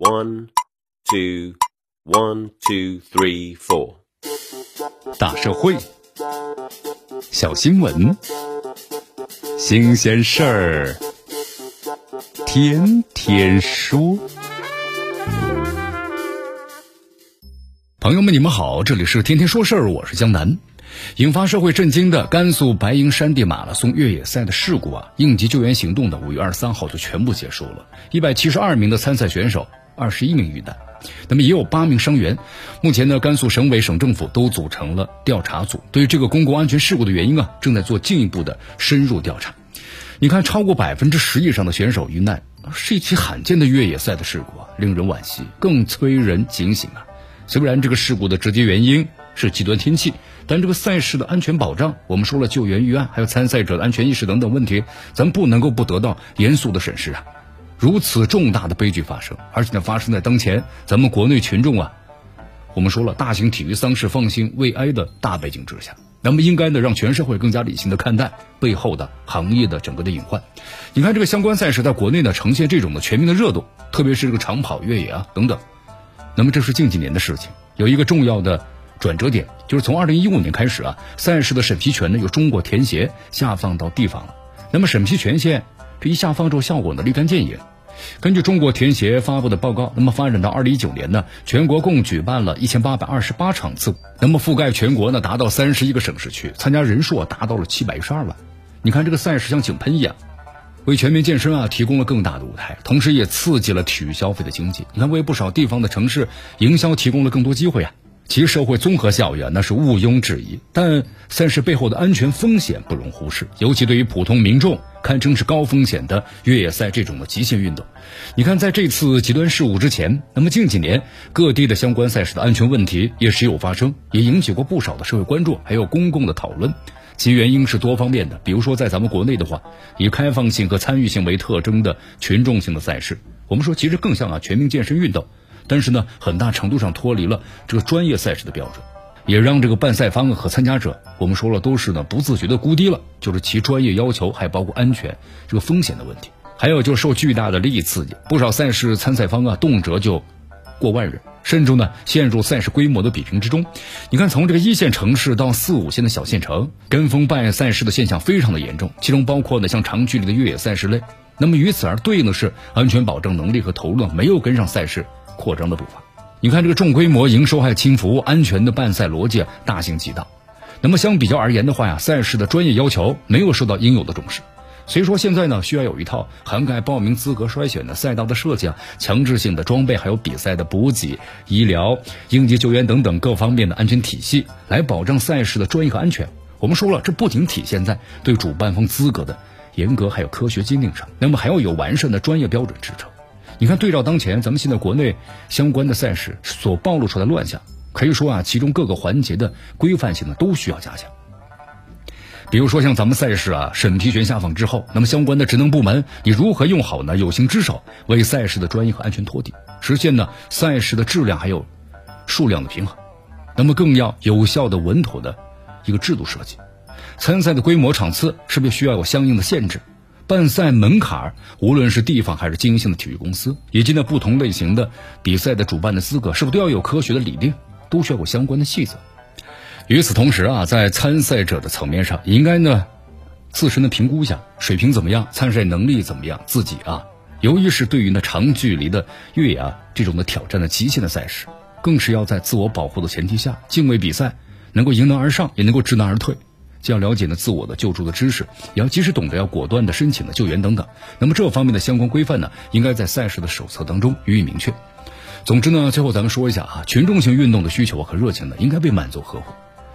One, two, one, two, three, four. 大社会，小新闻，新鲜事儿，天天说。朋友们，你们好，这里是天天说事儿，我是江南。引发社会震惊的甘肃白银山地马拉松越野赛的事故啊，应急救援行动呢，五月二十三号就全部结束了。一百七十二名的参赛选手，二十一名遇难，那么也有八名伤员。目前呢，甘肃省委省政府都组成了调查组，对于这个公共安全事故的原因啊，正在做进一步的深入调查。你看，超过百分之十以上的选手遇难，是一起罕见的越野赛的事故啊，令人惋惜，更催人警醒啊。虽然这个事故的直接原因是极端天气。但这个赛事的安全保障，我们说了救援预案，还有参赛者的安全意识等等问题，咱不能够不得到严肃的审视啊！如此重大的悲剧发生，而且呢发生在当前咱们国内群众啊，我们说了大型体育丧事放心未哀的大背景之下，那么应该呢让全社会更加理性的看待背后的行业的整个的隐患。你看这个相关赛事在国内呢呈现这种的全民的热度，特别是这个长跑、越野啊等等，那么这是近几年的事情，有一个重要的。转折点就是从二零一五年开始啊，赛事的审批权呢由中国田协下放到地方了。那么审批权限这一下放之后，效果呢立竿见影。根据中国田协发布的报告，那么发展到二零一九年呢，全国共举办了一千八百二十八场次，那么覆盖全国呢达到三十一个省市区，参加人数啊达到了七百一十二万。你看这个赛事像井喷一样，为全民健身啊提供了更大的舞台，同时也刺激了体育消费的经济。你看为不少地方的城市营销提供了更多机会啊。其社会综合效益啊，那是毋庸置疑。但赛事背后的安全风险不容忽视，尤其对于普通民众，堪称是高风险的越野赛这种的极限运动。你看，在这次极端事故之前，那么近几年各地的相关赛事的安全问题也时有发生，也引起过不少的社会关注，还有公共的讨论。其原因是多方面的。比如说，在咱们国内的话，以开放性和参与性为特征的群众性的赛事，我们说其实更像啊全民健身运动。但是呢，很大程度上脱离了这个专业赛事的标准，也让这个办赛方和参加者，我们说了都是呢不自觉的估低了，就是其专业要求，还包括安全这个风险的问题。还有就受巨大的利益刺激，不少赛事参赛方啊，动辄就过万人，甚至呢陷入赛事规模的比拼之中。你看，从这个一线城市到四五线的小县城，跟风办赛事的现象非常的严重，其中包括呢像长距离的越野赛事类。那么与此而对应的是，安全保证能力和投入没有跟上赛事。扩张的步伐，你看这个重规模营收还有轻服务安全的办赛逻辑大行其道。那么相比较而言的话呀，赛事的专业要求没有受到应有的重视。所以说现在呢，需要有一套涵盖报名资格筛选的赛道的设计啊，强制性的装备，还有比赛的补给、医疗、应急救援等等各方面的安全体系，来保障赛事的专业和安全。我们说了，这不仅体现在对主办方资格的严格，还有科学鉴定上，那么还要有完善的专业标准支撑。你看，对照当前咱们现在国内相关的赛事所暴露出来的乱象，可以说啊，其中各个环节的规范性呢都需要加强。比如说像咱们赛事啊，审批权下放之后，那么相关的职能部门，你如何用好呢有形之手，为赛事的专业和安全托底，实现呢赛事的质量还有数量的平衡？那么更要有效的、稳妥的一个制度设计，参赛的规模场次是不是需要有相应的限制？办赛门槛无论是地方还是经营性的体育公司，以及呢不同类型的比赛的主办的资格，是不是都要有科学的理念，都需要有相关的细则。与此同时啊，在参赛者的层面上，应该呢自身的评估一下水平怎么样，参赛能力怎么样，自己啊，由于是对于呢长距离的越野啊这种的挑战的极限的赛事，更是要在自我保护的前提下，敬畏比赛，能够迎难而上，也能够知难而退。既要了解呢自我的救助的知识，也要及时懂得要果断的申请的救援等等。那么这方面的相关规范呢，应该在赛事的手册当中予以明确。总之呢，最后咱们说一下啊，群众性运动的需求和热情呢，应该被满足呵护。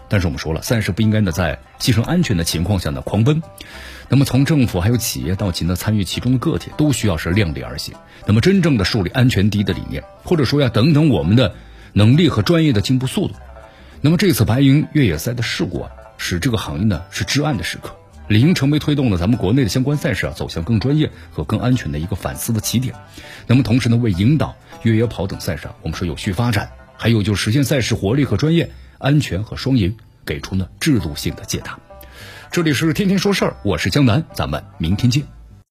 但是我们说了，赛事不应该呢在牺牲安全的情况下呢狂奔。那么从政府还有企业到其呢参与其中的个体，都需要是量力而行。那么真正的树立安全第一的理念，或者说要等等我们的能力和专业的进步速度。那么这次白银越野赛的事故啊。使这个行业呢是至暗的时刻，理应成为推动了咱们国内的相关赛事啊走向更专业和更安全的一个反思的起点。那么同时呢，为引导越野跑等赛事啊我们说有序发展，还有就是实现赛事活力和专业、安全和双赢，给出呢制度性的解答。这里是天天说事儿，我是江南，咱们明天见。